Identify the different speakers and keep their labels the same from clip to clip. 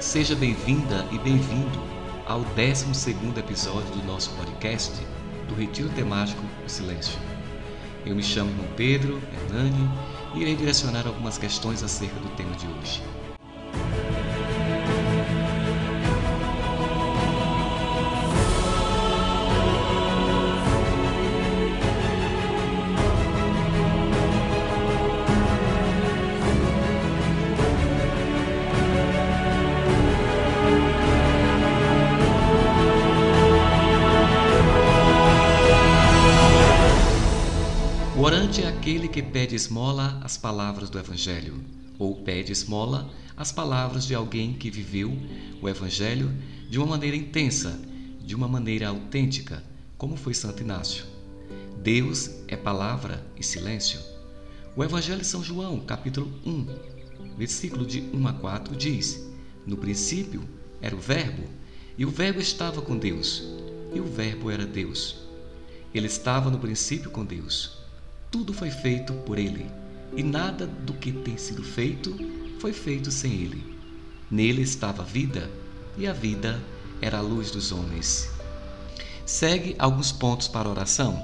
Speaker 1: Seja bem-vinda e bem-vindo ao 12 episódio do nosso podcast do Retiro Temático do Silêncio. Eu me chamo Pedro Hernani e irei direcionar algumas questões acerca do tema de hoje. O orante é aquele que pede esmola as palavras do Evangelho, ou pede esmola as palavras de alguém que viveu o Evangelho de uma maneira intensa, de uma maneira autêntica, como foi Santo Inácio. Deus é palavra e silêncio. O Evangelho de São João, capítulo 1, versículo de 1 a 4, diz: No princípio era o Verbo, e o Verbo estava com Deus, e o Verbo era Deus. Ele estava no princípio com Deus. Tudo foi feito por ele, e nada do que tem sido feito foi feito sem ele. Nele estava a vida, e a vida era a luz dos homens. Segue alguns pontos para oração.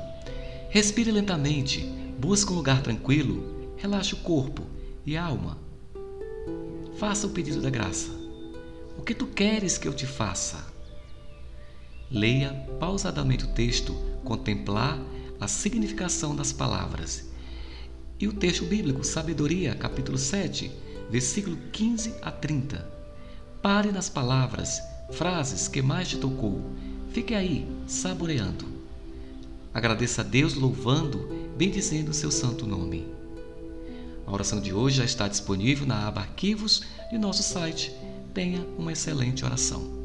Speaker 1: Respire lentamente, busque um lugar tranquilo, relaxe o corpo e a alma. Faça o pedido da graça. O que tu queres que eu te faça? Leia pausadamente o texto, contemplar a significação das palavras. E o texto bíblico, Sabedoria, capítulo 7, versículo 15 a 30. Pare nas palavras, frases que mais te tocou. Fique aí, saboreando. Agradeça a Deus louvando, bendizendo o seu santo nome. A oração de hoje já está disponível na aba Arquivos de nosso site. Tenha uma excelente oração.